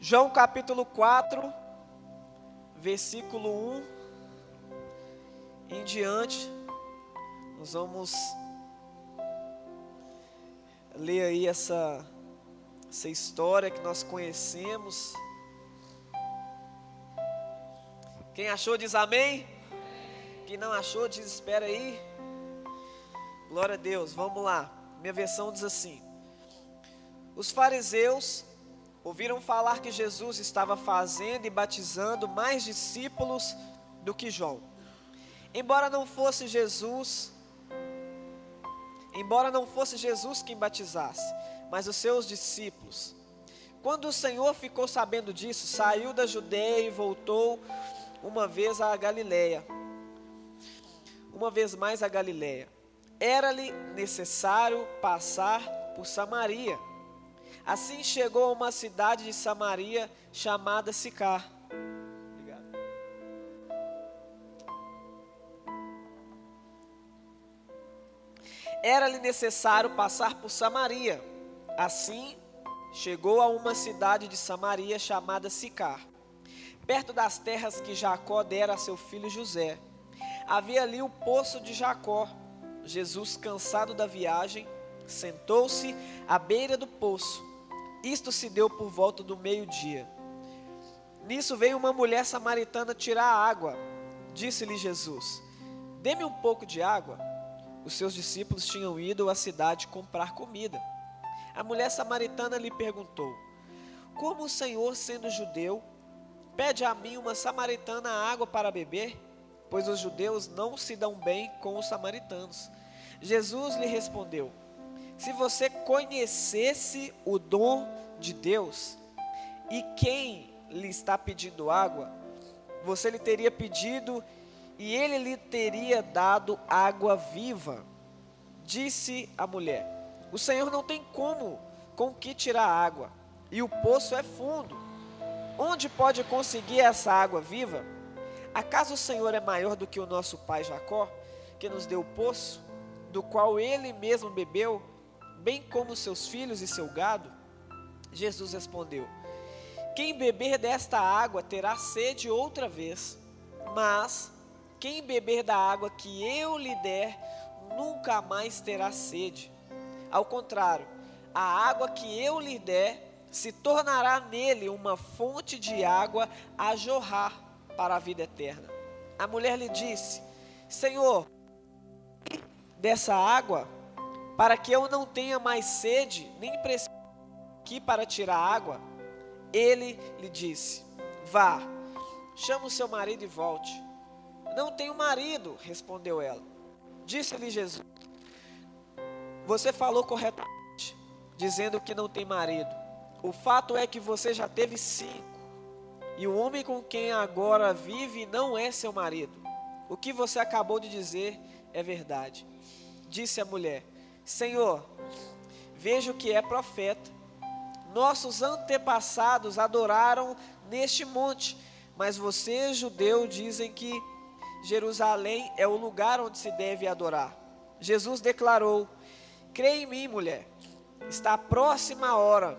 João capítulo 4, versículo 1 em diante, nós vamos ler aí essa, essa história que nós conhecemos. Quem achou diz amém. Quem não achou diz espera aí. Glória a Deus, vamos lá. Minha versão diz assim: Os fariseus ouviram falar que Jesus estava fazendo e batizando mais discípulos do que João. Embora não fosse Jesus, embora não fosse Jesus quem batizasse, mas os seus discípulos. Quando o Senhor ficou sabendo disso, saiu da Judeia e voltou uma vez à Galileia. Uma vez mais à Galileia. Era-lhe necessário passar por Samaria. Assim chegou a uma cidade de Samaria chamada Sicar. Era-lhe necessário passar por Samaria. Assim chegou a uma cidade de Samaria chamada Sicar, perto das terras que Jacó dera a seu filho José. Havia ali o poço de Jacó. Jesus, cansado da viagem, sentou-se à beira do poço. Isto se deu por volta do meio-dia. Nisso veio uma mulher samaritana tirar água. Disse-lhe Jesus: Dê-me um pouco de água. Os seus discípulos tinham ido à cidade comprar comida. A mulher samaritana lhe perguntou: Como o Senhor, sendo judeu, pede a mim, uma samaritana, água para beber? Pois os judeus não se dão bem com os samaritanos. Jesus lhe respondeu: se você conhecesse o dom de Deus e quem lhe está pedindo água, você lhe teria pedido e ele lhe teria dado água viva. Disse a mulher: O Senhor não tem como com que tirar água, e o poço é fundo. Onde pode conseguir essa água viva? Acaso o Senhor é maior do que o nosso pai Jacó, que nos deu o poço, do qual ele mesmo bebeu? bem como seus filhos e seu gado? Jesus respondeu: Quem beber desta água terá sede outra vez, mas quem beber da água que eu lhe der nunca mais terá sede. Ao contrário, a água que eu lhe der se tornará nele uma fonte de água a jorrar para a vida eterna. A mulher lhe disse: Senhor, dessa água para que eu não tenha mais sede, nem preciso aqui para tirar água. Ele lhe disse: Vá, chama o seu marido e volte. Não tenho marido, respondeu ela. Disse-lhe Jesus: Você falou corretamente, dizendo que não tem marido. O fato é que você já teve cinco, e o homem com quem agora vive não é seu marido. O que você acabou de dizer é verdade. Disse a mulher: Senhor, vejo que é profeta. Nossos antepassados adoraram neste monte, mas vocês, judeus, dizem que Jerusalém é o lugar onde se deve adorar. Jesus declarou: Creia em mim, mulher. Está a próxima hora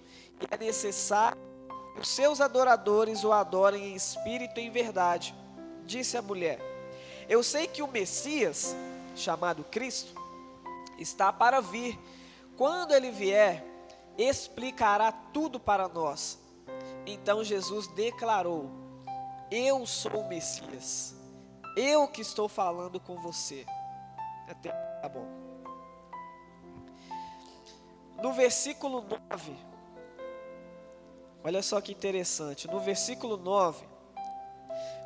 e é necessário que os seus adoradores o adorem em espírito e em verdade. Disse a mulher: Eu sei que o Messias chamado Cristo, está para vir. Quando ele vier, explicará tudo para nós. Então Jesus declarou: Eu sou o Messias. Eu que estou falando com você. Até tá bom. No versículo 9, olha só que interessante. No versículo 9,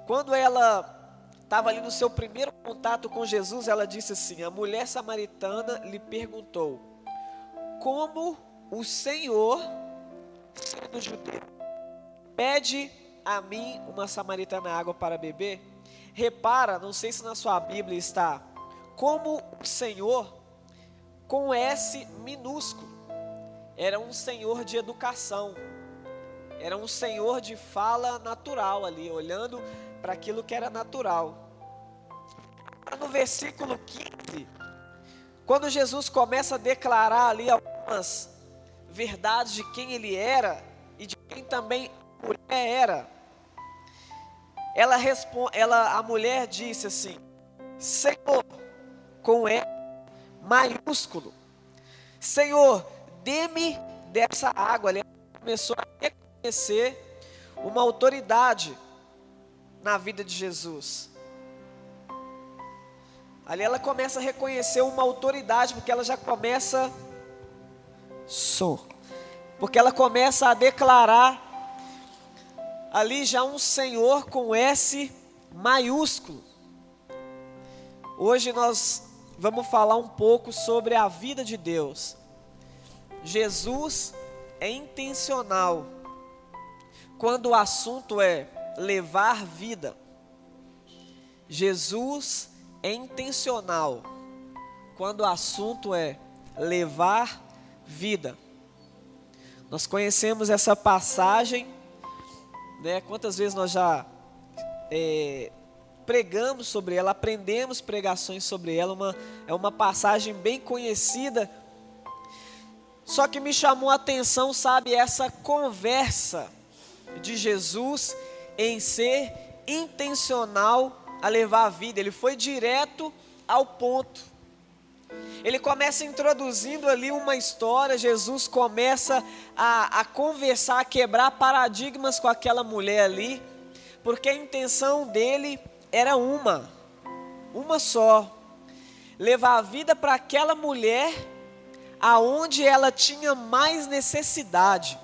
quando ela estava ali no seu primeiro contato com Jesus, ela disse assim: A mulher samaritana lhe perguntou: como o Senhor, sendo judeu, pede a mim uma samaritana água para beber. Repara, não sei se na sua Bíblia está, como o Senhor, com S minúsculo, era um Senhor de educação, era um Senhor de fala natural ali, olhando para aquilo que era natural. No versículo 15, quando Jesus começa a declarar ali algumas verdades de quem ele era e de quem também a mulher era, ela responde, ela, a mulher disse assim: Senhor, com E maiúsculo, Senhor, dê-me dessa água. Ela começou a reconhecer uma autoridade na vida de Jesus. Ali ela começa a reconhecer uma autoridade, porque ela já começa sou. Porque ela começa a declarar ali já um Senhor com S maiúsculo. Hoje nós vamos falar um pouco sobre a vida de Deus. Jesus é intencional quando o assunto é levar vida. Jesus é intencional quando o assunto é levar vida. Nós conhecemos essa passagem, né? Quantas vezes nós já é, pregamos sobre ela, aprendemos pregações sobre ela, uma, é uma passagem bem conhecida. Só que me chamou a atenção, sabe, essa conversa de Jesus em ser intencional a levar a vida, ele foi direto ao ponto. Ele começa introduzindo ali uma história, Jesus começa a, a conversar, a quebrar paradigmas com aquela mulher ali, porque a intenção dele era uma, uma só: levar a vida para aquela mulher aonde ela tinha mais necessidade.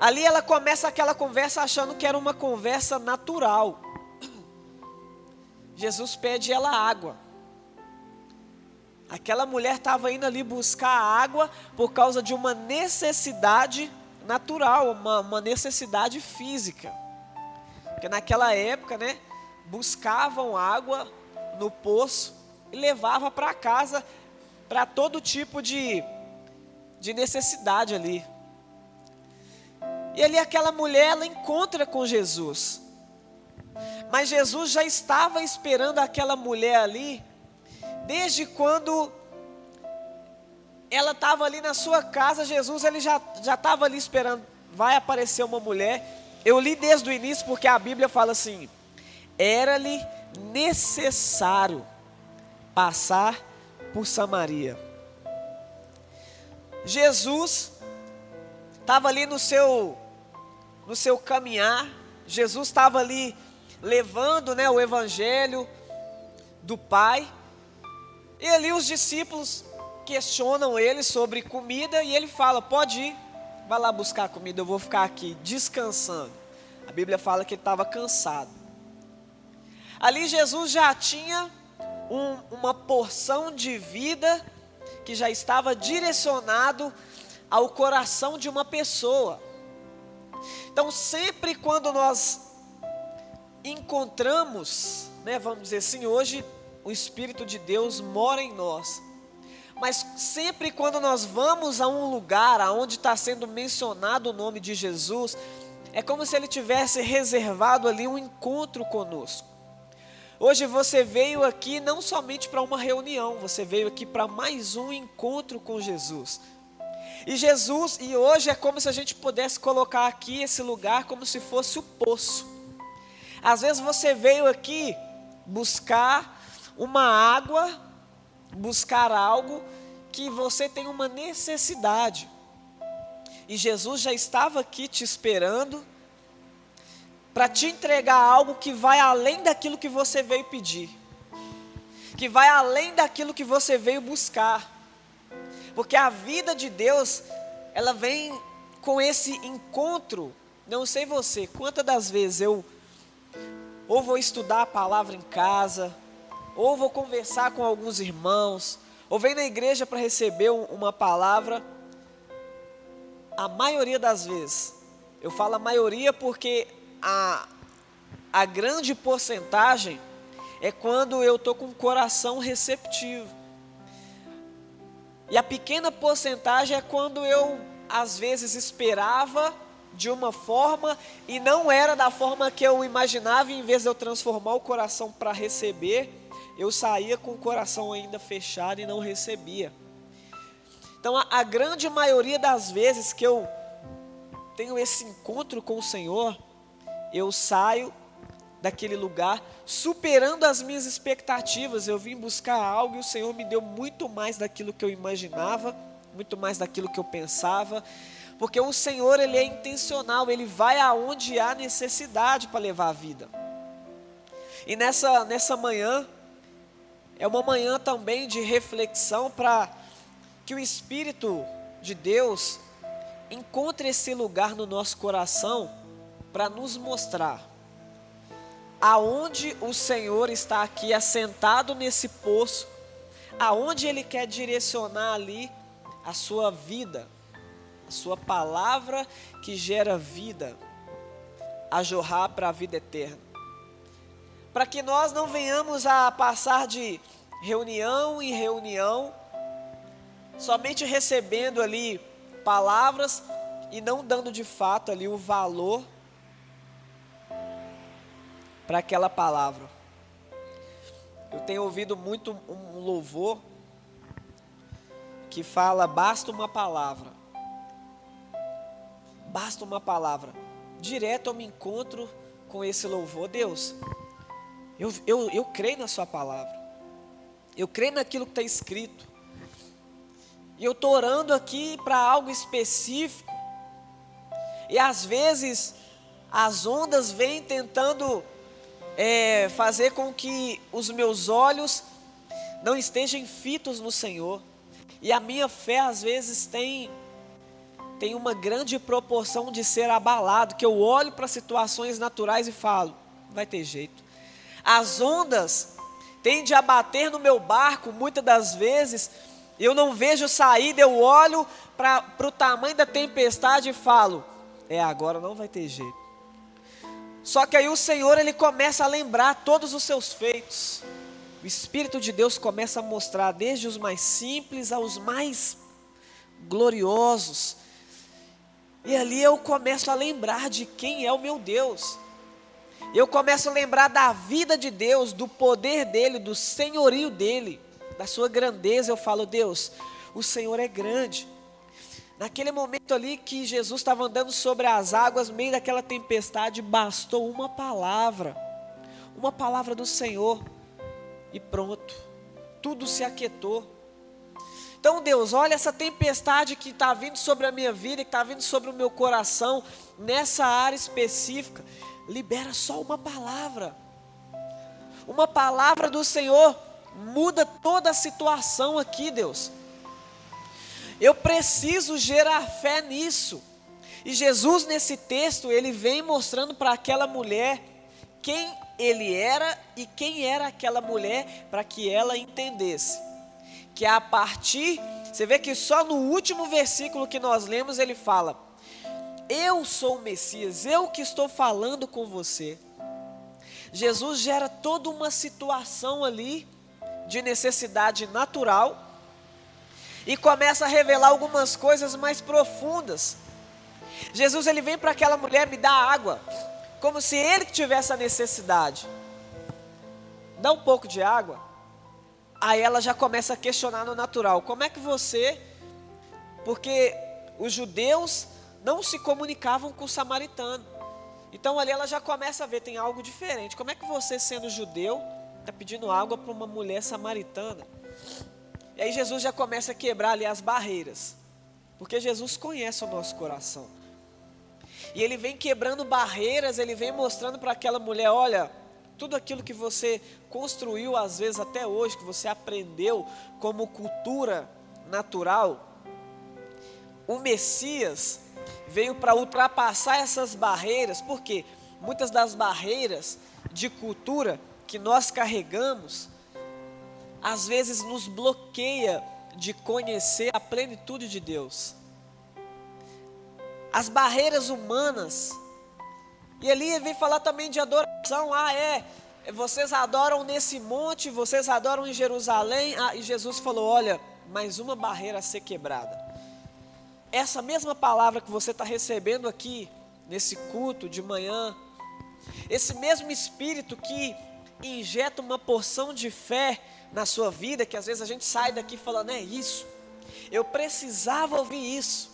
Ali ela começa aquela conversa achando que era uma conversa natural. Jesus pede ela água. Aquela mulher estava indo ali buscar água por causa de uma necessidade natural, uma, uma necessidade física. Porque naquela época, né, buscavam água no poço e levava para casa para todo tipo de, de necessidade ali. E ali aquela mulher, ela encontra com Jesus. Mas Jesus já estava esperando aquela mulher ali, desde quando ela estava ali na sua casa, Jesus ele já estava ali esperando, vai aparecer uma mulher. Eu li desde o início porque a Bíblia fala assim: era-lhe necessário passar por Samaria. Jesus estava ali no seu no seu caminhar, Jesus estava ali levando né, o evangelho do Pai, e ali os discípulos questionam ele sobre comida e ele fala: Pode ir, vai lá buscar comida, eu vou ficar aqui descansando. A Bíblia fala que ele estava cansado. Ali Jesus já tinha um, uma porção de vida que já estava direcionado ao coração de uma pessoa. Então, sempre quando nós encontramos, né, vamos dizer assim, hoje o Espírito de Deus mora em nós. Mas sempre quando nós vamos a um lugar aonde está sendo mencionado o nome de Jesus, é como se ele tivesse reservado ali um encontro conosco. Hoje você veio aqui não somente para uma reunião, você veio aqui para mais um encontro com Jesus. E Jesus, e hoje é como se a gente pudesse colocar aqui esse lugar como se fosse o poço. Às vezes você veio aqui buscar uma água, buscar algo que você tem uma necessidade. E Jesus já estava aqui te esperando para te entregar algo que vai além daquilo que você veio pedir, que vai além daquilo que você veio buscar. Porque a vida de Deus, ela vem com esse encontro. Não sei você, quantas das vezes eu ou vou estudar a palavra em casa, ou vou conversar com alguns irmãos, ou vem na igreja para receber uma palavra, a maioria das vezes, eu falo a maioria porque a, a grande porcentagem é quando eu estou com o coração receptivo. E a pequena porcentagem é quando eu, às vezes, esperava de uma forma e não era da forma que eu imaginava, e em vez de eu transformar o coração para receber, eu saía com o coração ainda fechado e não recebia. Então, a, a grande maioria das vezes que eu tenho esse encontro com o Senhor, eu saio daquele lugar, superando as minhas expectativas. Eu vim buscar algo e o Senhor me deu muito mais daquilo que eu imaginava, muito mais daquilo que eu pensava, porque o Senhor ele é intencional, ele vai aonde há necessidade para levar a vida. E nessa nessa manhã é uma manhã também de reflexão para que o Espírito de Deus encontre esse lugar no nosso coração para nos mostrar aonde o Senhor está aqui assentado nesse poço, aonde Ele quer direcionar ali a sua vida, a sua palavra que gera vida, a jorrar para a vida eterna. Para que nós não venhamos a passar de reunião em reunião, somente recebendo ali palavras e não dando de fato ali o valor para aquela palavra. Eu tenho ouvido muito um louvor que fala: basta uma palavra. Basta uma palavra. Direto eu me encontro com esse louvor. Deus, eu, eu, eu creio na Sua palavra. Eu creio naquilo que está escrito. E eu estou orando aqui para algo específico. E às vezes as ondas vêm tentando é, fazer com que os meus olhos não estejam fitos no Senhor. E a minha fé às vezes tem tem uma grande proporção de ser abalado, que eu olho para situações naturais e falo, vai ter jeito. As ondas têm de abater no meu barco muitas das vezes, eu não vejo saída, eu olho para o tamanho da tempestade e falo, é agora não vai ter jeito. Só que aí o Senhor ele começa a lembrar todos os seus feitos. O Espírito de Deus começa a mostrar desde os mais simples aos mais gloriosos. E ali eu começo a lembrar de quem é o meu Deus. Eu começo a lembrar da vida de Deus, do poder dele, do senhorio dele, da sua grandeza. Eu falo, Deus, o Senhor é grande. Naquele momento ali que Jesus estava andando sobre as águas, no meio daquela tempestade, bastou uma palavra, uma palavra do Senhor, e pronto, tudo se aquietou. Então, Deus, olha essa tempestade que está vindo sobre a minha vida, que está vindo sobre o meu coração, nessa área específica, libera só uma palavra. Uma palavra do Senhor muda toda a situação aqui, Deus. Eu preciso gerar fé nisso. E Jesus, nesse texto, ele vem mostrando para aquela mulher quem ele era e quem era aquela mulher, para que ela entendesse. Que a partir, você vê que só no último versículo que nós lemos, ele fala: Eu sou o Messias, eu que estou falando com você. Jesus gera toda uma situação ali de necessidade natural e começa a revelar algumas coisas mais profundas. Jesus ele vem para aquela mulher me dá água, como se ele tivesse a necessidade. Dá um pouco de água. Aí ela já começa a questionar no natural: como é que você. Porque os judeus não se comunicavam com o samaritano. Então ali ela já começa a ver: tem algo diferente. Como é que você, sendo judeu, está pedindo água para uma mulher samaritana? E aí Jesus já começa a quebrar ali as barreiras. Porque Jesus conhece o nosso coração. E ele vem quebrando barreiras, ele vem mostrando para aquela mulher, olha, tudo aquilo que você construiu às vezes até hoje, que você aprendeu como cultura natural, o Messias veio para ultrapassar essas barreiras, porque muitas das barreiras de cultura que nós carregamos às vezes nos bloqueia de conhecer a plenitude de Deus. As barreiras humanas. E ali vem falar também de adoração. Ah, é. Vocês adoram nesse monte, vocês adoram em Jerusalém. Ah, e Jesus falou: olha, mais uma barreira a ser quebrada. Essa mesma palavra que você está recebendo aqui, nesse culto de manhã, esse mesmo Espírito que injeta uma porção de fé na sua vida, que às vezes a gente sai daqui falando, é isso, eu precisava ouvir isso.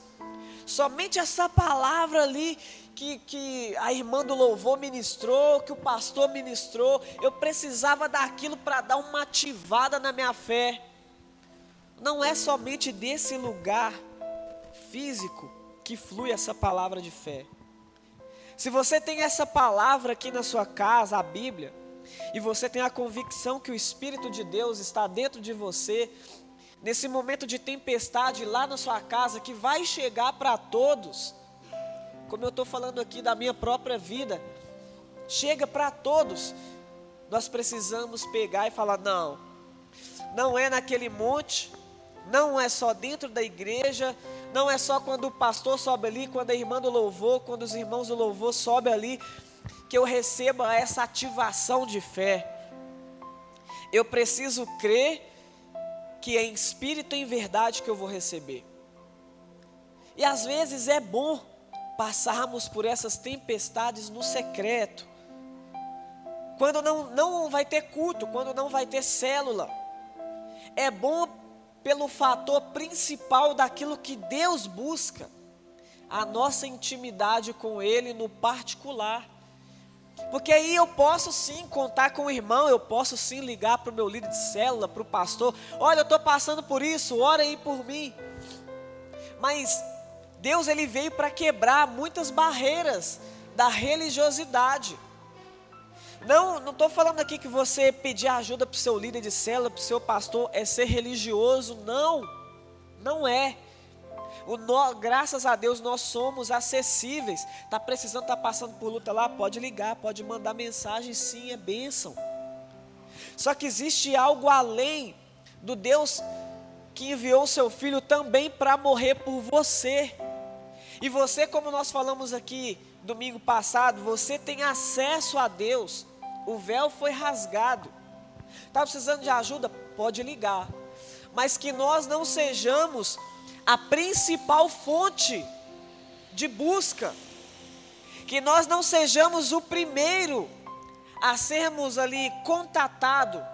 Somente essa palavra ali que, que a irmã do louvor ministrou, que o pastor ministrou, eu precisava daquilo para dar uma ativada na minha fé. Não é somente desse lugar físico que flui essa palavra de fé. Se você tem essa palavra aqui na sua casa, a Bíblia, e você tem a convicção que o Espírito de Deus está dentro de você, nesse momento de tempestade lá na sua casa, que vai chegar para todos, como eu estou falando aqui da minha própria vida, chega para todos, nós precisamos pegar e falar: não, não é naquele monte, não é só dentro da igreja, não é só quando o pastor sobe ali, quando a irmã do louvor, quando os irmãos do louvor sobem ali, que eu receba essa ativação de fé. Eu preciso crer que é em espírito e em verdade que eu vou receber. E às vezes é bom passarmos por essas tempestades no secreto. Quando não, não vai ter culto, quando não vai ter célula. É bom pelo fator principal daquilo que Deus busca, a nossa intimidade com Ele no particular. Porque aí eu posso sim contar com o irmão, eu posso sim ligar para o meu líder de célula, para o pastor: olha, eu estou passando por isso, ora aí por mim. Mas Deus ele veio para quebrar muitas barreiras da religiosidade. Não, não estou falando aqui que você pedir ajuda para o seu líder de célula, para o seu pastor, é ser religioso. Não, não é. O no, graças a Deus nós somos acessíveis. Está precisando, está passando por luta lá? Pode ligar, pode mandar mensagem, sim, é bênção. Só que existe algo além do Deus que enviou seu filho também para morrer por você. E você, como nós falamos aqui domingo passado, você tem acesso a Deus o véu foi rasgado. Está precisando de ajuda? Pode ligar. Mas que nós não sejamos a principal fonte de busca. Que nós não sejamos o primeiro a sermos ali contatado.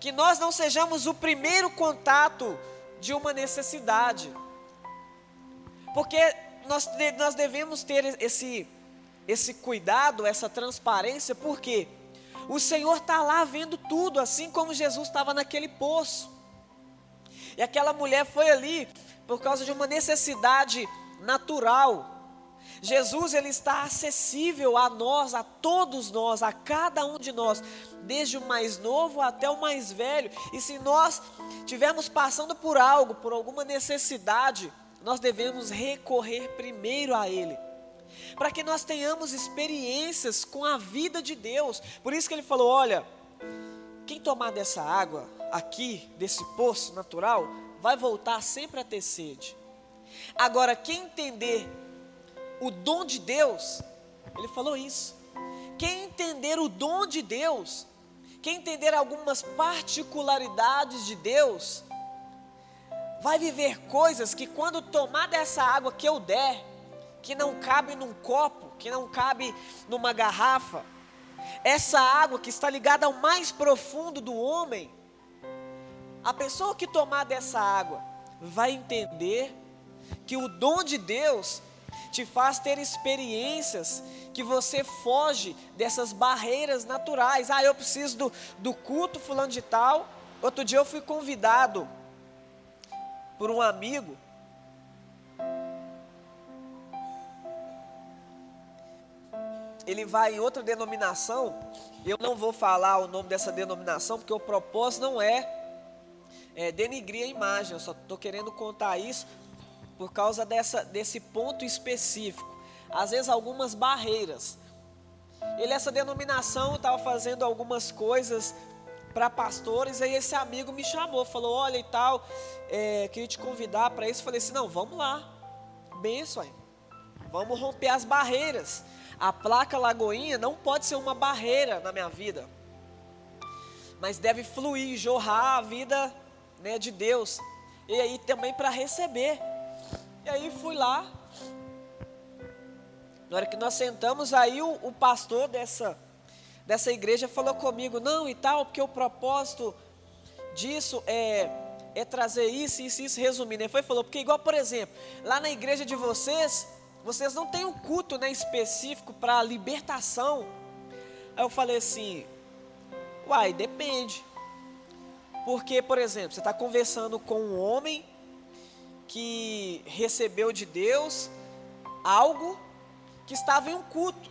Que nós não sejamos o primeiro contato de uma necessidade. Porque nós, nós devemos ter esse, esse cuidado, essa transparência? Porque o Senhor está lá vendo tudo, assim como Jesus estava naquele poço. E aquela mulher foi ali por causa de uma necessidade natural. Jesus ele está acessível a nós, a todos nós, a cada um de nós, desde o mais novo até o mais velho. E se nós estivermos passando por algo, por alguma necessidade, nós devemos recorrer primeiro a Ele para que nós tenhamos experiências com a vida de Deus. Por isso que ele falou: olha, quem tomar dessa água aqui, desse poço natural, vai voltar sempre a ter sede. Agora, quem entender o dom de Deus, ele falou isso. Quem entender o dom de Deus, quem entender algumas particularidades de Deus, vai viver coisas que quando tomar dessa água que eu der, que não cabe num copo, que não cabe numa garrafa. Essa água que está ligada ao mais profundo do homem, a pessoa que tomar dessa água vai entender que o dom de Deus te faz ter experiências que você foge dessas barreiras naturais. Ah, eu preciso do, do culto fulano de tal. Outro dia eu fui convidado por um amigo ele vai em outra denominação, eu não vou falar o nome dessa denominação, porque o propósito não é, é denigrir a imagem, eu só estou querendo contar isso por causa dessa, desse ponto específico. Às vezes algumas barreiras. Ele, essa denominação, estava fazendo algumas coisas para pastores, aí esse amigo me chamou, falou, olha e tal, é, queria te convidar para isso. Falei assim, não, vamos lá, benção aí. Vamos romper as barreiras. A placa Lagoinha não pode ser uma barreira na minha vida, mas deve fluir, jorrar a vida né, de Deus. E aí também para receber. E aí fui lá. Na hora que nós sentamos, aí o, o pastor dessa, dessa igreja falou comigo, não e tal, porque o propósito disso é, é trazer isso, isso, isso, resumindo. Ele foi falou, porque igual, por exemplo, lá na igreja de vocês, vocês não têm um culto né, específico para libertação. Aí eu falei assim, uai, depende. Porque, por exemplo, você está conversando com um homem que recebeu de Deus algo que estava em um culto.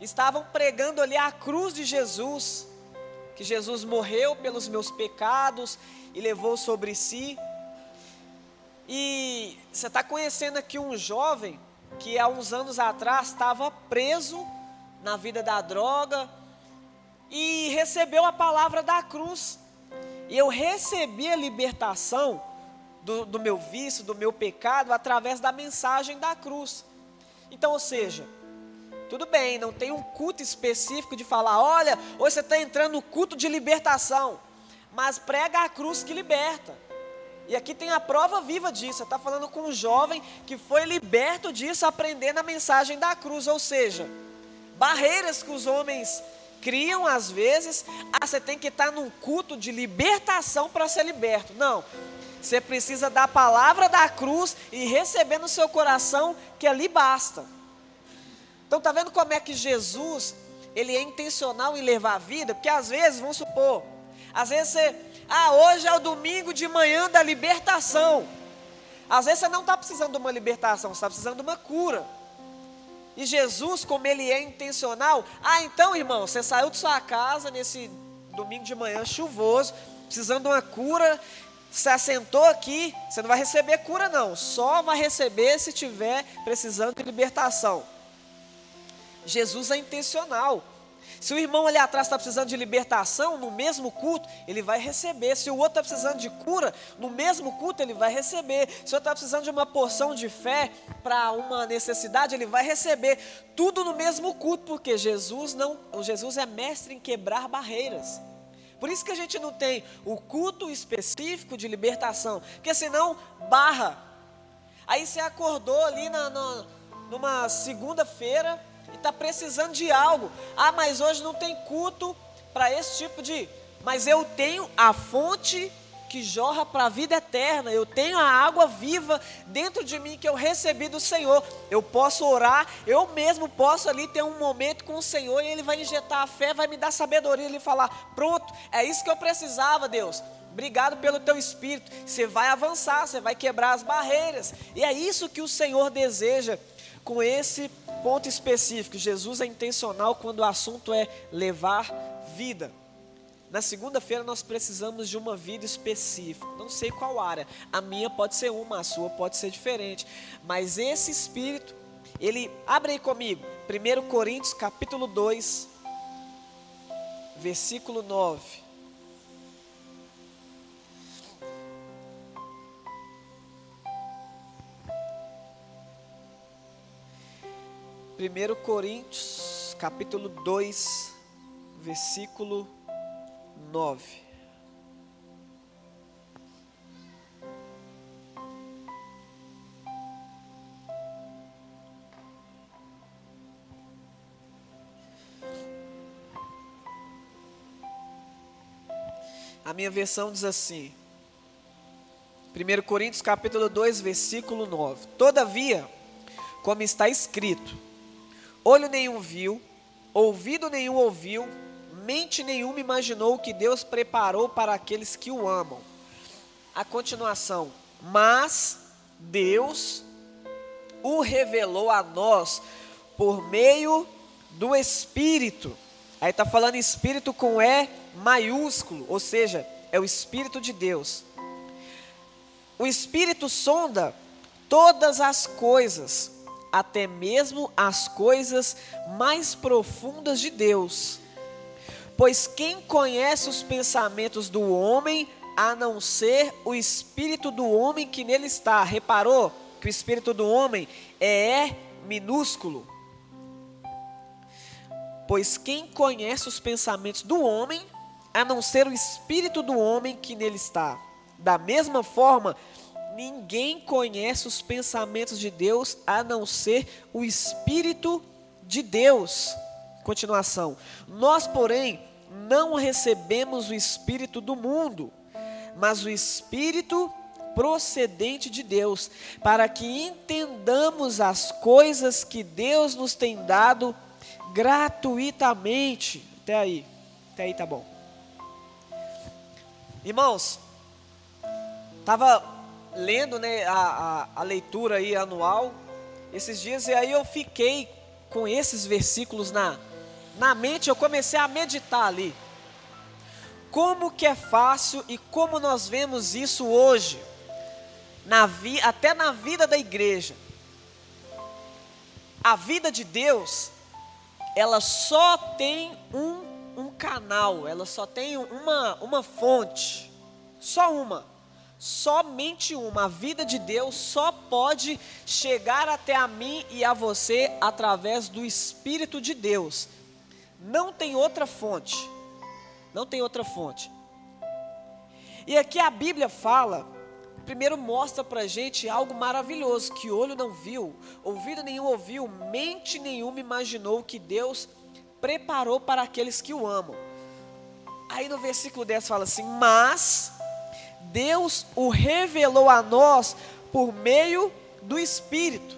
Estavam pregando ali a cruz de Jesus, que Jesus morreu pelos meus pecados e levou sobre si. E você está conhecendo aqui um jovem que há uns anos atrás estava preso na vida da droga e recebeu a palavra da cruz. E eu recebi a libertação do, do meu vício, do meu pecado, através da mensagem da cruz. Então, ou seja, tudo bem, não tem um culto específico de falar, olha, hoje você está entrando no culto de libertação, mas prega a cruz que liberta. E aqui tem a prova viva disso. Você está falando com um jovem que foi liberto disso, aprendendo a mensagem da cruz. Ou seja, barreiras que os homens criam às vezes. Ah, você tem que estar num culto de libertação para ser liberto. Não. Você precisa da palavra da cruz e receber no seu coração que ali basta. Então tá vendo como é que Jesus, ele é intencional em levar a vida? Porque às vezes, vamos supor, às vezes você ah, hoje é o domingo de manhã da libertação. Às vezes você não está precisando de uma libertação, você está precisando de uma cura. E Jesus, como ele é intencional, ah, então irmão, você saiu de sua casa nesse domingo de manhã chuvoso, precisando de uma cura, se assentou aqui, você não vai receber cura não, só vai receber se tiver precisando de libertação. Jesus é intencional. Se o irmão ali atrás está precisando de libertação, no mesmo culto, ele vai receber. Se o outro está precisando de cura, no mesmo culto, ele vai receber. Se o outro está precisando de uma porção de fé para uma necessidade, ele vai receber. Tudo no mesmo culto, porque Jesus não, Jesus é mestre em quebrar barreiras. Por isso que a gente não tem o culto específico de libertação, porque senão barra. Aí você acordou ali na, na numa segunda-feira, está precisando de algo. Ah, mas hoje não tem culto para esse tipo de. Mas eu tenho a fonte que jorra para a vida eterna. Eu tenho a água viva dentro de mim que eu recebi do Senhor. Eu posso orar, eu mesmo posso ali ter um momento com o Senhor e Ele vai injetar a fé, vai me dar sabedoria e falar: pronto, é isso que eu precisava, Deus. Obrigado pelo teu espírito. Você vai avançar, você vai quebrar as barreiras. E é isso que o Senhor deseja com esse ponto específico. Jesus é intencional quando o assunto é levar vida. Na segunda-feira nós precisamos de uma vida específica. Não sei qual área. A minha pode ser uma, a sua pode ser diferente. Mas esse espírito, ele abre aí comigo. 1 Coríntios capítulo 2, versículo 9. 1 Coríntios, capítulo 2, versículo 9. A minha versão diz assim: 1 Coríntios capítulo 2, versículo 9. Todavia, como está escrito, Olho nenhum viu, ouvido nenhum ouviu, mente nenhuma imaginou o que Deus preparou para aqueles que o amam. A continuação, mas Deus o revelou a nós por meio do Espírito. Aí está falando Espírito com E maiúsculo, ou seja, é o Espírito de Deus. O Espírito sonda todas as coisas, até mesmo as coisas mais profundas de Deus. Pois quem conhece os pensamentos do homem, a não ser o espírito do homem que nele está? Reparou que o espírito do homem é minúsculo? Pois quem conhece os pensamentos do homem, a não ser o espírito do homem que nele está? Da mesma forma, ninguém conhece os pensamentos de Deus a não ser o espírito de Deus. Continuação. Nós, porém, não recebemos o espírito do mundo, mas o espírito procedente de Deus, para que entendamos as coisas que Deus nos tem dado gratuitamente. Até aí, até aí tá bom. Irmãos, estava lendo né, a, a, a leitura aí anual esses dias e aí eu fiquei com esses versículos na, na mente, eu comecei a meditar ali. Como que é fácil e como nós vemos isso hoje, na vi, até na vida da igreja. A vida de Deus, ela só tem um, um canal, ela só tem uma, uma fonte, só uma, somente uma. A vida de Deus só pode chegar até a mim e a você através do Espírito de Deus. Não tem outra fonte. Não tem outra fonte. E aqui a Bíblia fala, primeiro mostra para gente algo maravilhoso que olho não viu, ouvido nenhum ouviu, mente nenhuma imaginou que Deus preparou para aqueles que o amam. Aí no versículo 10 fala assim: Mas Deus o revelou a nós por meio do Espírito.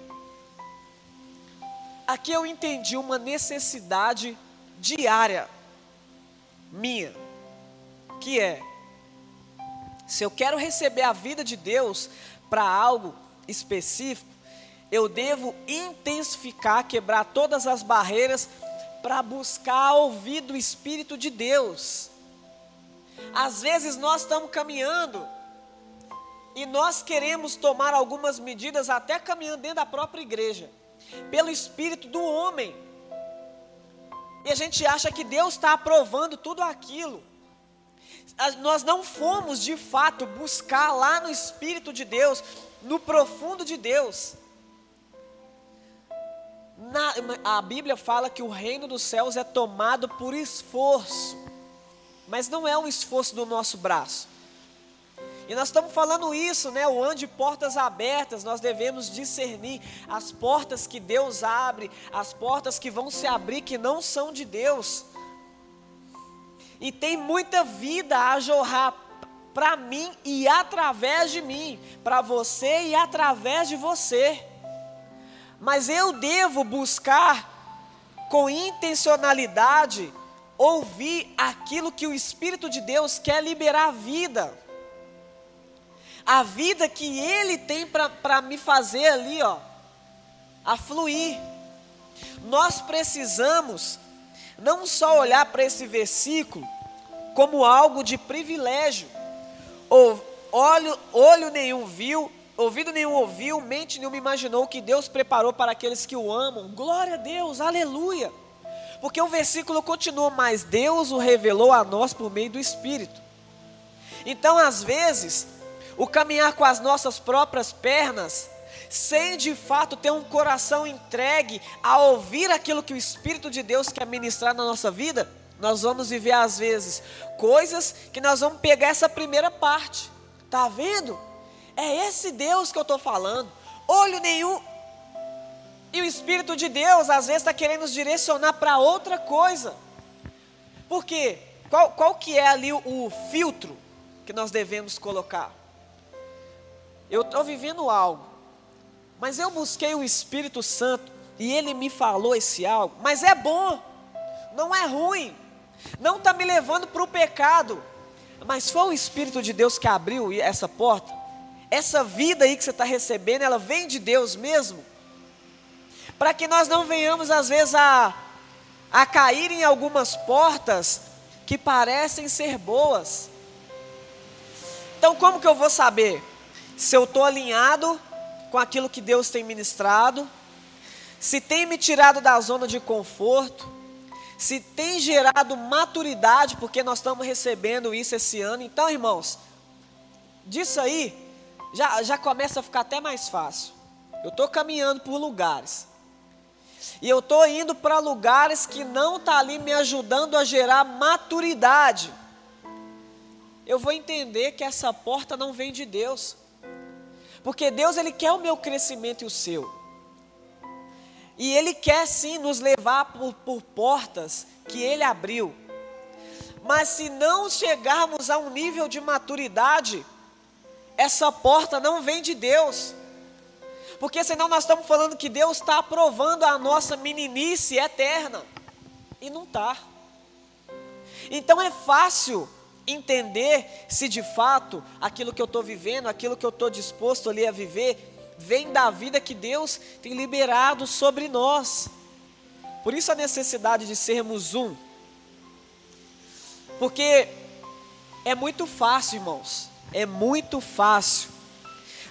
Aqui eu entendi uma necessidade diária minha, que é se eu quero receber a vida de Deus para algo específico, eu devo intensificar, quebrar todas as barreiras para buscar ouvir do Espírito de Deus. Às vezes nós estamos caminhando e nós queremos tomar algumas medidas, até caminhando dentro da própria igreja, pelo Espírito do homem. E a gente acha que Deus está aprovando tudo aquilo. Nós não fomos de fato buscar lá no Espírito de Deus, no profundo de Deus. Na, a Bíblia fala que o reino dos céus é tomado por esforço, mas não é um esforço do nosso braço. E nós estamos falando isso, né? O ano de portas abertas, nós devemos discernir as portas que Deus abre, as portas que vão se abrir que não são de Deus. E tem muita vida a jorrar para mim e através de mim, para você e através de você. Mas eu devo buscar com intencionalidade ouvir aquilo que o Espírito de Deus quer liberar vida a vida que Ele tem para me fazer ali, ó, a fluir. Nós precisamos não só olhar para esse versículo como algo de privilégio, ou olho, olho nenhum viu, ouvido nenhum ouviu, mente nenhuma imaginou que Deus preparou para aqueles que o amam. Glória a Deus, aleluia. Porque o versículo continua, mas Deus o revelou a nós por meio do Espírito. Então, às vezes, o caminhar com as nossas próprias pernas, sem de fato ter um coração entregue a ouvir aquilo que o Espírito de Deus quer ministrar na nossa vida, nós vamos viver às vezes coisas que nós vamos pegar essa primeira parte. Tá vendo? É esse Deus que eu estou falando. Olho nenhum. E o Espírito de Deus às vezes está querendo nos direcionar para outra coisa. Por quê? Qual, qual que é ali o, o filtro que nós devemos colocar? eu estou vivendo algo, mas eu busquei o Espírito Santo e ele me falou esse algo, mas é bom, não é ruim, não está me levando para o pecado, mas foi o Espírito de Deus que abriu essa porta. Essa vida aí que você está recebendo, ela vem de Deus mesmo, para que nós não venhamos às vezes a, a cair em algumas portas que parecem ser boas. Então, como que eu vou saber? se eu estou alinhado com aquilo que Deus tem ministrado, se tem me tirado da zona de conforto, se tem gerado maturidade, porque nós estamos recebendo isso esse ano. Então, irmãos, disso aí já, já começa a ficar até mais fácil. Eu estou caminhando por lugares. E eu estou indo para lugares que não está ali me ajudando a gerar maturidade. Eu vou entender que essa porta não vem de Deus. Porque Deus ele quer o meu crescimento e o seu. E Ele quer sim nos levar por, por portas que Ele abriu. Mas se não chegarmos a um nível de maturidade, essa porta não vem de Deus. Porque senão nós estamos falando que Deus está aprovando a nossa meninice eterna. E não está. Então é fácil entender se de fato aquilo que eu estou vivendo, aquilo que eu estou disposto ali a viver, vem da vida que Deus tem liberado sobre nós. Por isso a necessidade de sermos um. Porque é muito fácil, irmãos, é muito fácil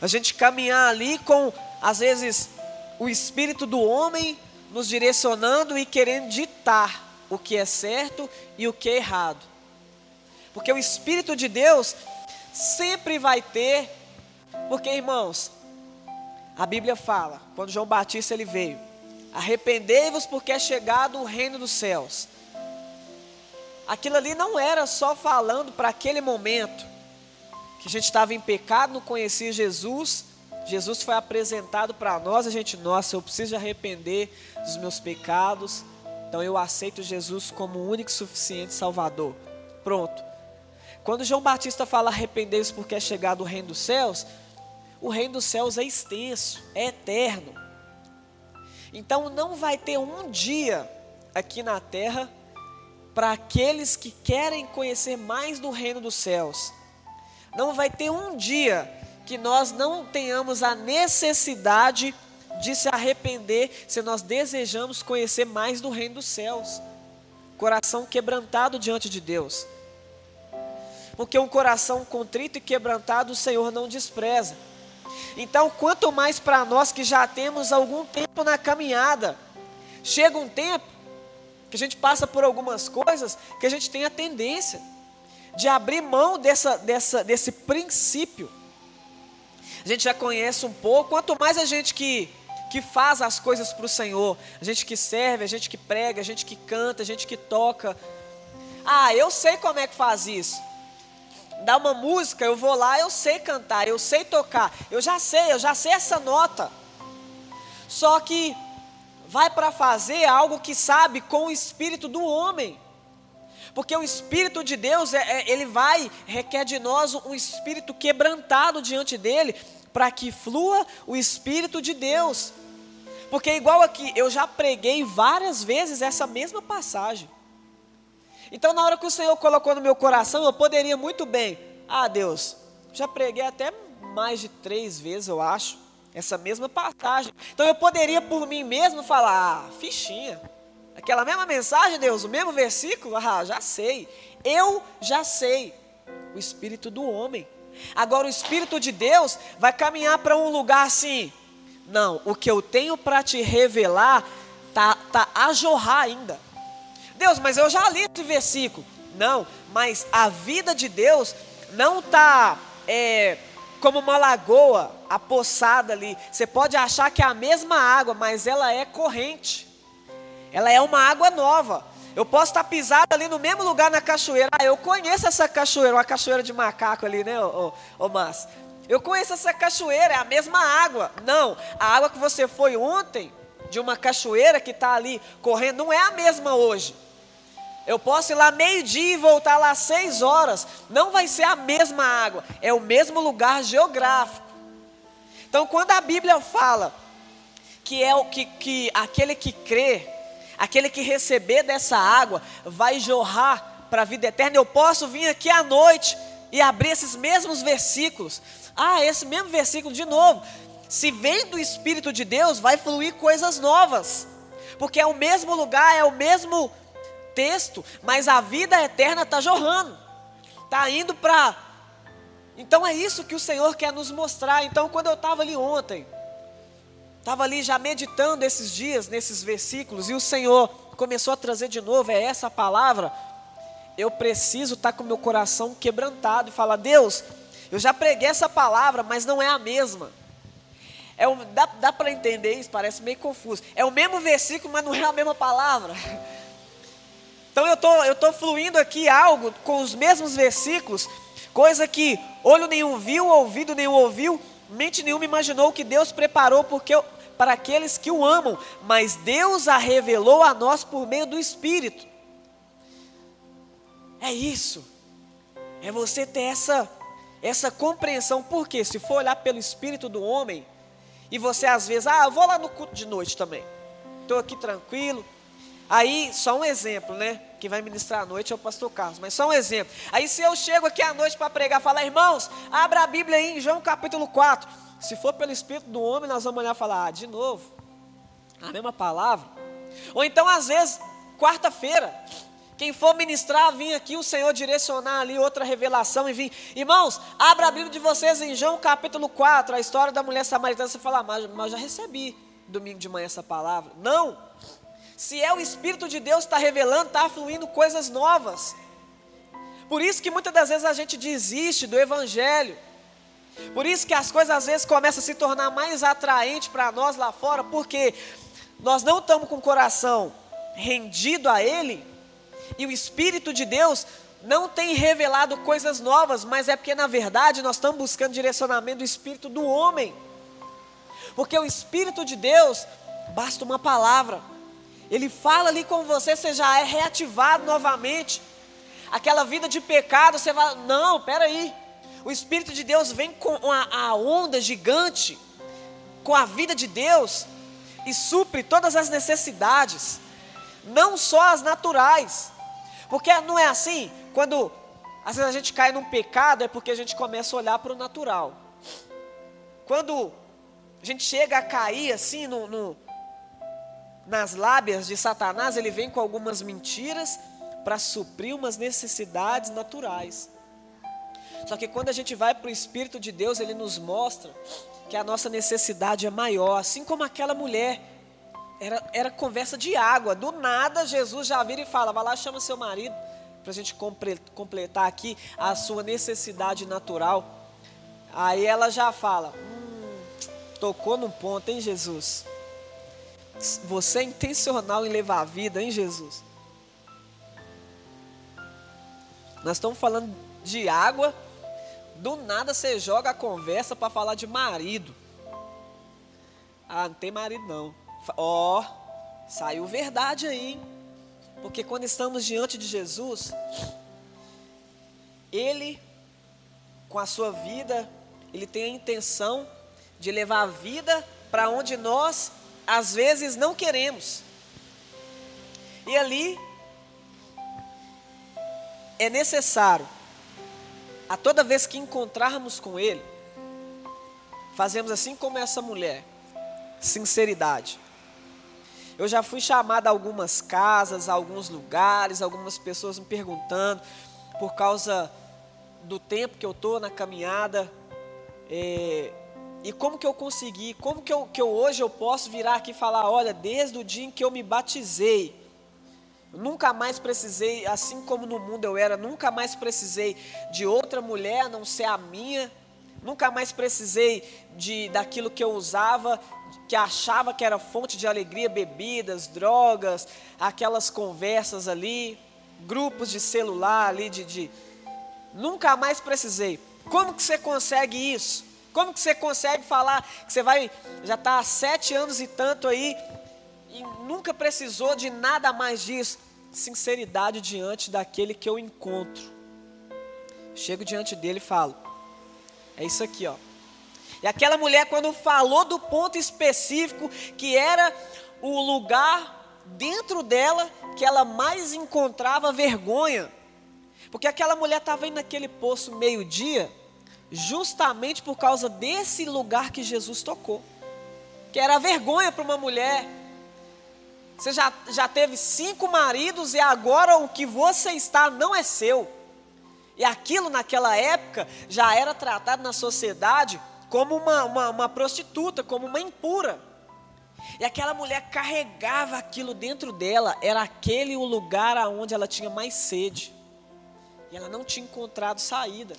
a gente caminhar ali com, às vezes, o espírito do homem nos direcionando e querendo ditar o que é certo e o que é errado. Porque o espírito de Deus sempre vai ter, porque, irmãos, a Bíblia fala, quando João Batista ele veio, arrependei-vos porque é chegado o reino dos céus. Aquilo ali não era só falando para aquele momento que a gente estava em pecado, não conhecia Jesus. Jesus foi apresentado para nós, a gente, nossa, eu preciso de arrepender dos meus pecados. Então eu aceito Jesus como o único e suficiente Salvador. Pronto. Quando João Batista fala arrependei-vos porque é chegado o reino dos céus, o reino dos céus é extenso, é eterno. Então não vai ter um dia aqui na terra para aqueles que querem conhecer mais do reino dos céus. Não vai ter um dia que nós não tenhamos a necessidade de se arrepender se nós desejamos conhecer mais do reino dos céus. Coração quebrantado diante de Deus. Porque um coração contrito e quebrantado o Senhor não despreza. Então, quanto mais para nós que já temos algum tempo na caminhada, chega um tempo que a gente passa por algumas coisas que a gente tem a tendência de abrir mão dessa, dessa, desse princípio. A gente já conhece um pouco, quanto mais a gente que, que faz as coisas para o Senhor, a gente que serve, a gente que prega, a gente que canta, a gente que toca. Ah, eu sei como é que faz isso dá uma música, eu vou lá, eu sei cantar, eu sei tocar, eu já sei, eu já sei essa nota. Só que vai para fazer algo que sabe com o espírito do homem. Porque o espírito de Deus, é, é, ele vai, requer de nós um espírito quebrantado diante dele, para que flua o espírito de Deus. Porque igual aqui, eu já preguei várias vezes essa mesma passagem. Então, na hora que o Senhor colocou no meu coração, eu poderia muito bem, ah, Deus, já preguei até mais de três vezes, eu acho, essa mesma passagem. Então, eu poderia por mim mesmo falar, ah, fichinha, aquela mesma mensagem, Deus, o mesmo versículo, ah, já sei. Eu já sei, o espírito do homem. Agora, o espírito de Deus vai caminhar para um lugar assim. Não, o que eu tenho para te revelar tá, tá a jorrar ainda. Deus, mas eu já li esse versículo. Não, mas a vida de Deus não está é, como uma lagoa apossada ali. Você pode achar que é a mesma água, mas ela é corrente. Ela é uma água nova. Eu posso estar pisado ali no mesmo lugar na cachoeira. Ah, eu conheço essa cachoeira, uma cachoeira de macaco ali, né, ô Márcio? Eu conheço essa cachoeira, é a mesma água. Não, a água que você foi ontem, de uma cachoeira que está ali correndo, não é a mesma hoje. Eu posso ir lá meio-dia e voltar lá seis horas. Não vai ser a mesma água, é o mesmo lugar geográfico. Então, quando a Bíblia fala que é o que, que aquele que crê, aquele que receber dessa água, vai jorrar para a vida eterna, eu posso vir aqui à noite e abrir esses mesmos versículos. Ah, esse mesmo versículo de novo. Se vem do Espírito de Deus, vai fluir coisas novas, porque é o mesmo lugar, é o mesmo texto, mas a vida eterna está jorrando, está indo para. Então é isso que o Senhor quer nos mostrar. Então, quando eu estava ali ontem, estava ali já meditando esses dias, nesses versículos, e o Senhor começou a trazer de novo, é essa palavra, eu preciso estar tá com meu coração quebrantado e falar: Deus, eu já preguei essa palavra, mas não é a mesma. É dá dá para entender isso? Parece meio confuso. É o mesmo versículo, mas não é a mesma palavra. Então eu tô, eu tô fluindo aqui algo com os mesmos versículos, coisa que olho nenhum viu, ouvido nenhum ouviu, mente nenhuma imaginou que Deus preparou porque para aqueles que o amam, mas Deus a revelou a nós por meio do Espírito. É isso. É você ter essa essa compreensão, porque se for olhar pelo espírito do homem, e você às vezes, ah, eu vou lá no culto de noite também. Estou aqui tranquilo. Aí, só um exemplo, né? Quem vai ministrar à noite é o pastor Carlos, mas só um exemplo. Aí, se eu chego aqui à noite para pregar, falar, irmãos, abra a Bíblia aí em João capítulo 4. Se for pelo Espírito do homem, nós vamos olhar e falar, ah, de novo, a mesma palavra. Ou então, às vezes, quarta-feira, quem for ministrar, vir aqui, o Senhor direcionar ali outra revelação e vir. Irmãos, abra a Bíblia de vocês em João capítulo 4, a história da mulher samaritana. Você fala, mas, mas já recebi domingo de manhã essa palavra. Não! Se é o Espírito de Deus está revelando, está fluindo coisas novas. Por isso que muitas das vezes a gente desiste do Evangelho. Por isso que as coisas às vezes começam a se tornar mais atraentes para nós lá fora, porque nós não estamos com o coração rendido a Ele e o Espírito de Deus não tem revelado coisas novas, mas é porque na verdade nós estamos buscando direcionamento do Espírito do homem. Porque o Espírito de Deus, basta uma palavra, ele fala ali com você, você já é reativado novamente. Aquela vida de pecado, você vai, não, peraí. O Espírito de Deus vem com a, a onda gigante, com a vida de Deus, e supre todas as necessidades, não só as naturais, porque não é assim? Quando às vezes a gente cai num pecado, é porque a gente começa a olhar para o natural. Quando a gente chega a cair assim no, no, nas lábias de Satanás, ele vem com algumas mentiras para suprir umas necessidades naturais. Só que quando a gente vai para o Espírito de Deus, ele nos mostra que a nossa necessidade é maior, assim como aquela mulher era, era conversa de água. Do nada, Jesus já vira e fala: vai lá, chama seu marido, para a gente completar aqui a sua necessidade natural. Aí ela já fala: hum, tocou num ponto, hein, Jesus? Você é intencional em levar a vida, hein, Jesus? Nós estamos falando de água, do nada você joga a conversa para falar de marido. Ah, não tem marido não. Ó, oh, saiu verdade aí. Porque quando estamos diante de Jesus, Ele, com a sua vida, Ele tem a intenção de levar a vida para onde nós, às vezes, não queremos. E ali, é necessário, a toda vez que encontrarmos com Ele, fazemos assim como essa mulher, sinceridade. Eu já fui chamado a algumas casas, a alguns lugares, algumas pessoas me perguntando por causa do tempo que eu estou na caminhada. É, e como que eu consegui, como que, eu, que eu hoje eu posso virar aqui e falar, olha, desde o dia em que eu me batizei, nunca mais precisei, assim como no mundo eu era, nunca mais precisei de outra mulher a não ser a minha, nunca mais precisei de daquilo que eu usava que achava que era fonte de alegria, bebidas, drogas, aquelas conversas ali, grupos de celular ali, de, de... nunca mais precisei. Como que você consegue isso? Como que você consegue falar que você vai, já está há sete anos e tanto aí, e nunca precisou de nada mais disso? Sinceridade diante daquele que eu encontro. Chego diante dele e falo, é isso aqui ó, e aquela mulher, quando falou do ponto específico, que era o lugar dentro dela que ela mais encontrava vergonha, porque aquela mulher estava indo naquele poço meio-dia, justamente por causa desse lugar que Jesus tocou, que era vergonha para uma mulher. Você já, já teve cinco maridos e agora o que você está não é seu. E aquilo naquela época já era tratado na sociedade como uma, uma, uma prostituta, como uma impura. E aquela mulher carregava aquilo dentro dela, era aquele o lugar aonde ela tinha mais sede. E ela não tinha encontrado saída.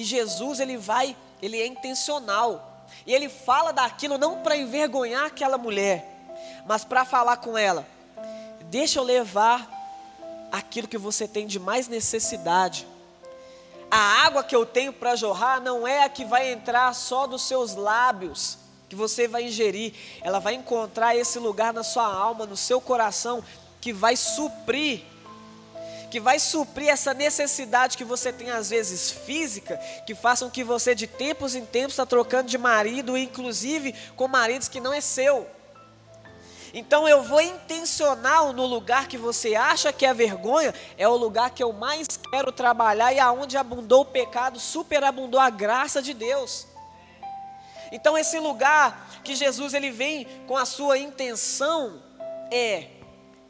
E Jesus, ele vai, ele é intencional. E ele fala daquilo não para envergonhar aquela mulher, mas para falar com ela: deixa eu levar aquilo que você tem de mais necessidade. A água que eu tenho para jorrar não é a que vai entrar só dos seus lábios, que você vai ingerir, ela vai encontrar esse lugar na sua alma, no seu coração, que vai suprir que vai suprir essa necessidade que você tem às vezes física, que façam que você de tempos em tempos está trocando de marido, inclusive com maridos que não é seu. Então eu vou intencional no lugar que você acha que é vergonha, é o lugar que eu mais quero trabalhar e aonde abundou o pecado, superabundou a graça de Deus. Então esse lugar que Jesus ele vem com a sua intenção é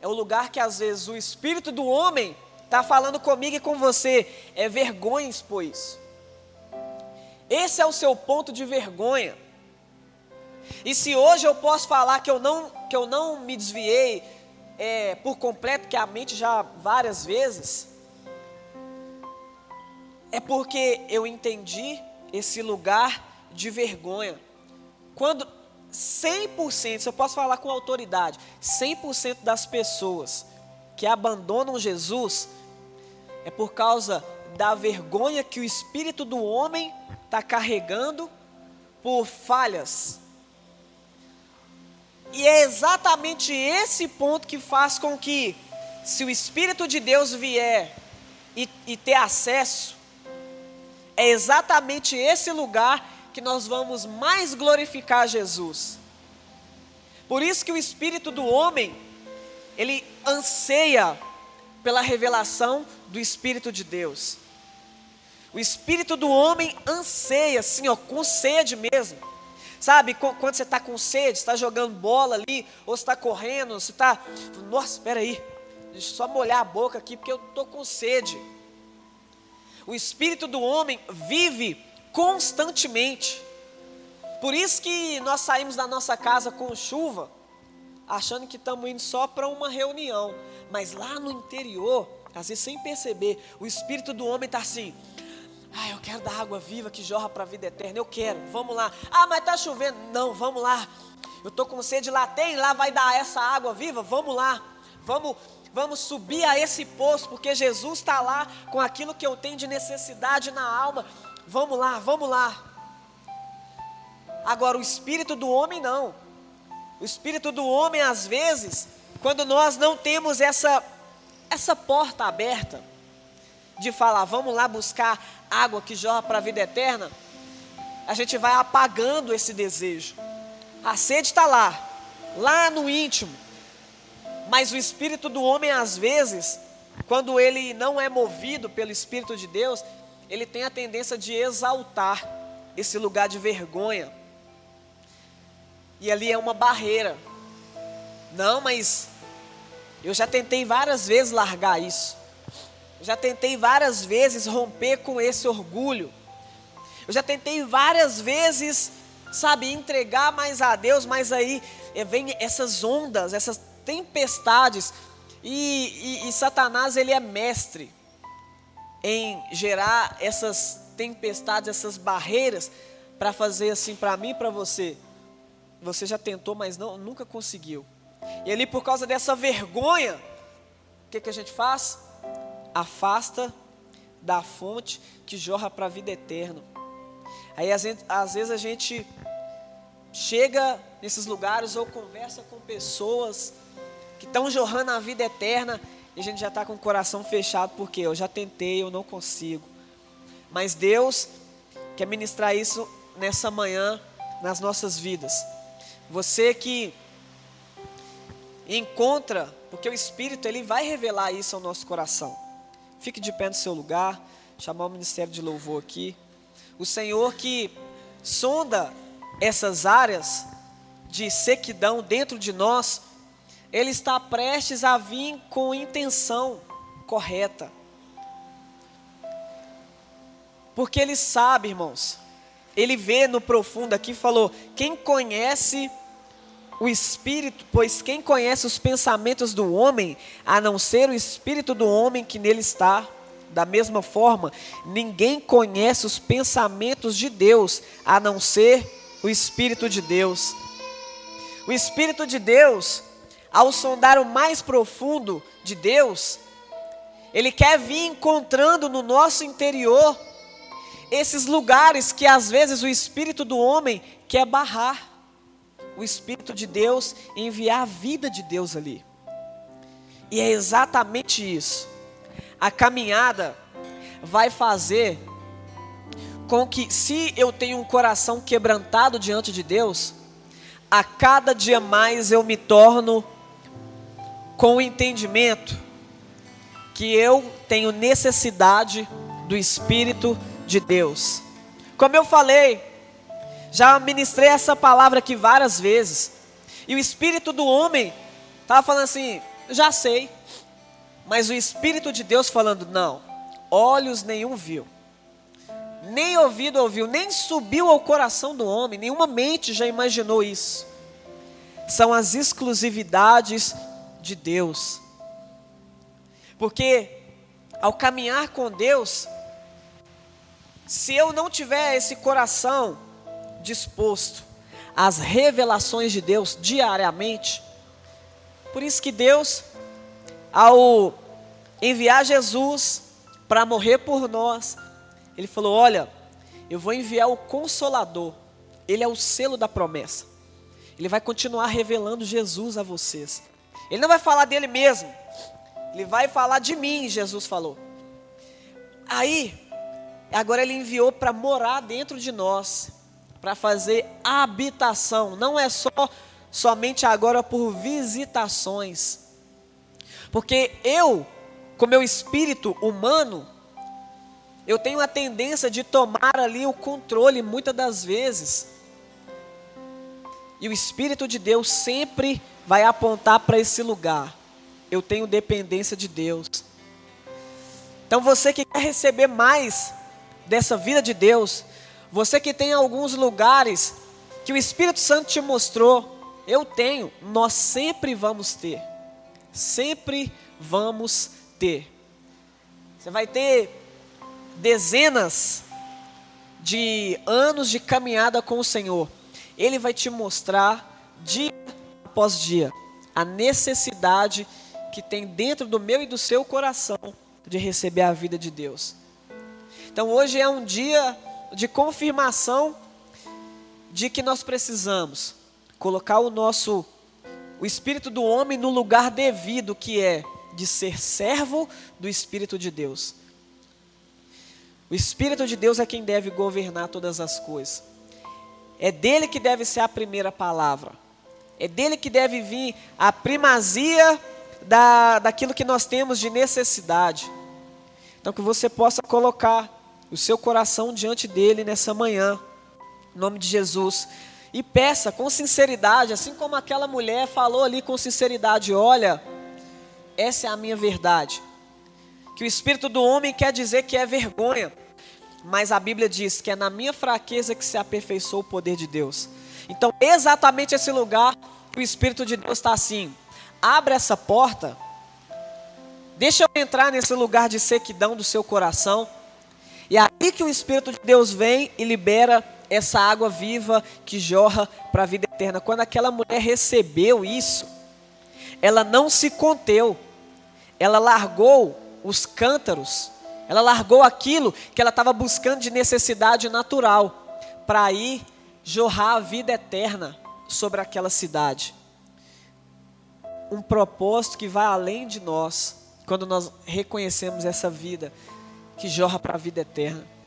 é o lugar que às vezes o espírito do homem está falando comigo e com você, é vergonha expor isso. Esse é o seu ponto de vergonha. E se hoje eu posso falar que eu não, que eu não me desviei é, por completo, que a mente já várias vezes, é porque eu entendi esse lugar de vergonha. Quando 100%, se eu posso falar com autoridade, 100% das pessoas que abandonam Jesus é por causa da vergonha que o espírito do homem está carregando por falhas, e é exatamente esse ponto que faz com que, se o Espírito de Deus vier e, e ter acesso, é exatamente esse lugar que nós vamos mais glorificar Jesus. Por isso que o espírito do homem, ele anseia pela revelação do Espírito de Deus. O espírito do homem anseia, assim, ó, com sede mesmo Sabe, quando você está com sede, está jogando bola ali, ou está correndo, você está. Nossa, espera aí, deixa eu só molhar a boca aqui, porque eu estou com sede. O espírito do homem vive constantemente. Por isso que nós saímos da nossa casa com chuva, achando que estamos indo só para uma reunião. Mas lá no interior, às vezes sem perceber, o espírito do homem está assim: ah, eu quero da água viva que jorra para a vida eterna. Eu quero, vamos lá. Ah, mas está chovendo. Não, vamos lá. Eu estou com sede lá, tem, lá vai dar essa água viva. Vamos lá. Vamos, vamos subir a esse poço, porque Jesus está lá com aquilo que eu tenho de necessidade na alma. Vamos lá, vamos lá. Agora, o espírito do homem não. O espírito do homem, às vezes, quando nós não temos essa, essa porta aberta, de falar, vamos lá buscar água que jorra para a vida eterna, a gente vai apagando esse desejo. A sede está lá, lá no íntimo. Mas o espírito do homem, às vezes, quando ele não é movido pelo Espírito de Deus, ele tem a tendência de exaltar esse lugar de vergonha. E ali é uma barreira. Não, mas eu já tentei várias vezes largar isso. Eu já tentei várias vezes romper com esse orgulho. Eu já tentei várias vezes, sabe, entregar mais a Deus, mas aí eh, vem essas ondas, essas tempestades. E, e, e Satanás, ele é mestre em gerar essas tempestades, essas barreiras, para fazer assim para mim e para você. Você já tentou, mas não, nunca conseguiu. E ali, por causa dessa vergonha, o que, que a gente faz? afasta da fonte que jorra para a vida eterna. Aí às vezes a gente chega nesses lugares ou conversa com pessoas que estão jorrando a vida eterna e a gente já está com o coração fechado porque eu já tentei, eu não consigo. Mas Deus quer ministrar isso nessa manhã nas nossas vidas. Você que encontra, porque o Espírito ele vai revelar isso ao nosso coração. Fique de pé no seu lugar, chamar o ministério de louvor aqui. O Senhor que sonda essas áreas de sequidão dentro de nós, Ele está prestes a vir com intenção correta. Porque Ele sabe, irmãos, Ele vê no profundo aqui, falou: quem conhece o espírito, pois quem conhece os pensamentos do homem, a não ser o espírito do homem que nele está? Da mesma forma, ninguém conhece os pensamentos de Deus, a não ser o espírito de Deus. O espírito de Deus, ao sondar o mais profundo de Deus, ele quer vir encontrando no nosso interior esses lugares que às vezes o espírito do homem quer barrar o Espírito de Deus e enviar a vida de Deus ali. E é exatamente isso. A caminhada vai fazer com que, se eu tenho um coração quebrantado diante de Deus, a cada dia mais eu me torno com o entendimento que eu tenho necessidade do Espírito de Deus. Como eu falei, já ministrei essa palavra aqui várias vezes. E o espírito do homem estava falando assim: já sei. Mas o espírito de Deus falando: não, olhos nenhum viu, nem ouvido ouviu, nem subiu ao coração do homem, nenhuma mente já imaginou isso. São as exclusividades de Deus. Porque ao caminhar com Deus, se eu não tiver esse coração disposto às revelações de Deus diariamente. Por isso que Deus, ao enviar Jesus para morrer por nós, Ele falou: Olha, eu vou enviar o Consolador, Ele é o selo da promessa. Ele vai continuar revelando Jesus a vocês. Ele não vai falar dele mesmo, ele vai falar de mim, Jesus falou. Aí, agora ele enviou para morar dentro de nós para fazer habitação, não é só somente agora por visitações. Porque eu, com meu espírito humano, eu tenho a tendência de tomar ali o controle muitas das vezes. E o Espírito de Deus sempre vai apontar para esse lugar. Eu tenho dependência de Deus. Então você que quer receber mais dessa vida de Deus, você que tem alguns lugares que o Espírito Santo te mostrou, eu tenho, nós sempre vamos ter. Sempre vamos ter. Você vai ter dezenas de anos de caminhada com o Senhor. Ele vai te mostrar dia após dia a necessidade que tem dentro do meu e do seu coração de receber a vida de Deus. Então hoje é um dia de confirmação de que nós precisamos colocar o nosso o espírito do homem no lugar devido, que é de ser servo do espírito de Deus. O espírito de Deus é quem deve governar todas as coisas. É dele que deve ser a primeira palavra. É dele que deve vir a primazia da, daquilo que nós temos de necessidade. Então que você possa colocar o seu coração diante dele nessa manhã, em nome de Jesus. E peça com sinceridade, assim como aquela mulher falou ali com sinceridade: olha, essa é a minha verdade. Que o espírito do homem quer dizer que é vergonha, mas a Bíblia diz que é na minha fraqueza que se aperfeiçoou o poder de Deus. Então, exatamente esse lugar que o Espírito de Deus está assim: abre essa porta, deixa eu entrar nesse lugar de sequidão do seu coração e é aí que o Espírito de Deus vem e libera essa água viva que jorra para a vida eterna. Quando aquela mulher recebeu isso, ela não se conteu, ela largou os cântaros, ela largou aquilo que ela estava buscando de necessidade natural, para ir jorrar a vida eterna sobre aquela cidade. Um propósito que vai além de nós, quando nós reconhecemos essa vida que jorra para a vida eterna.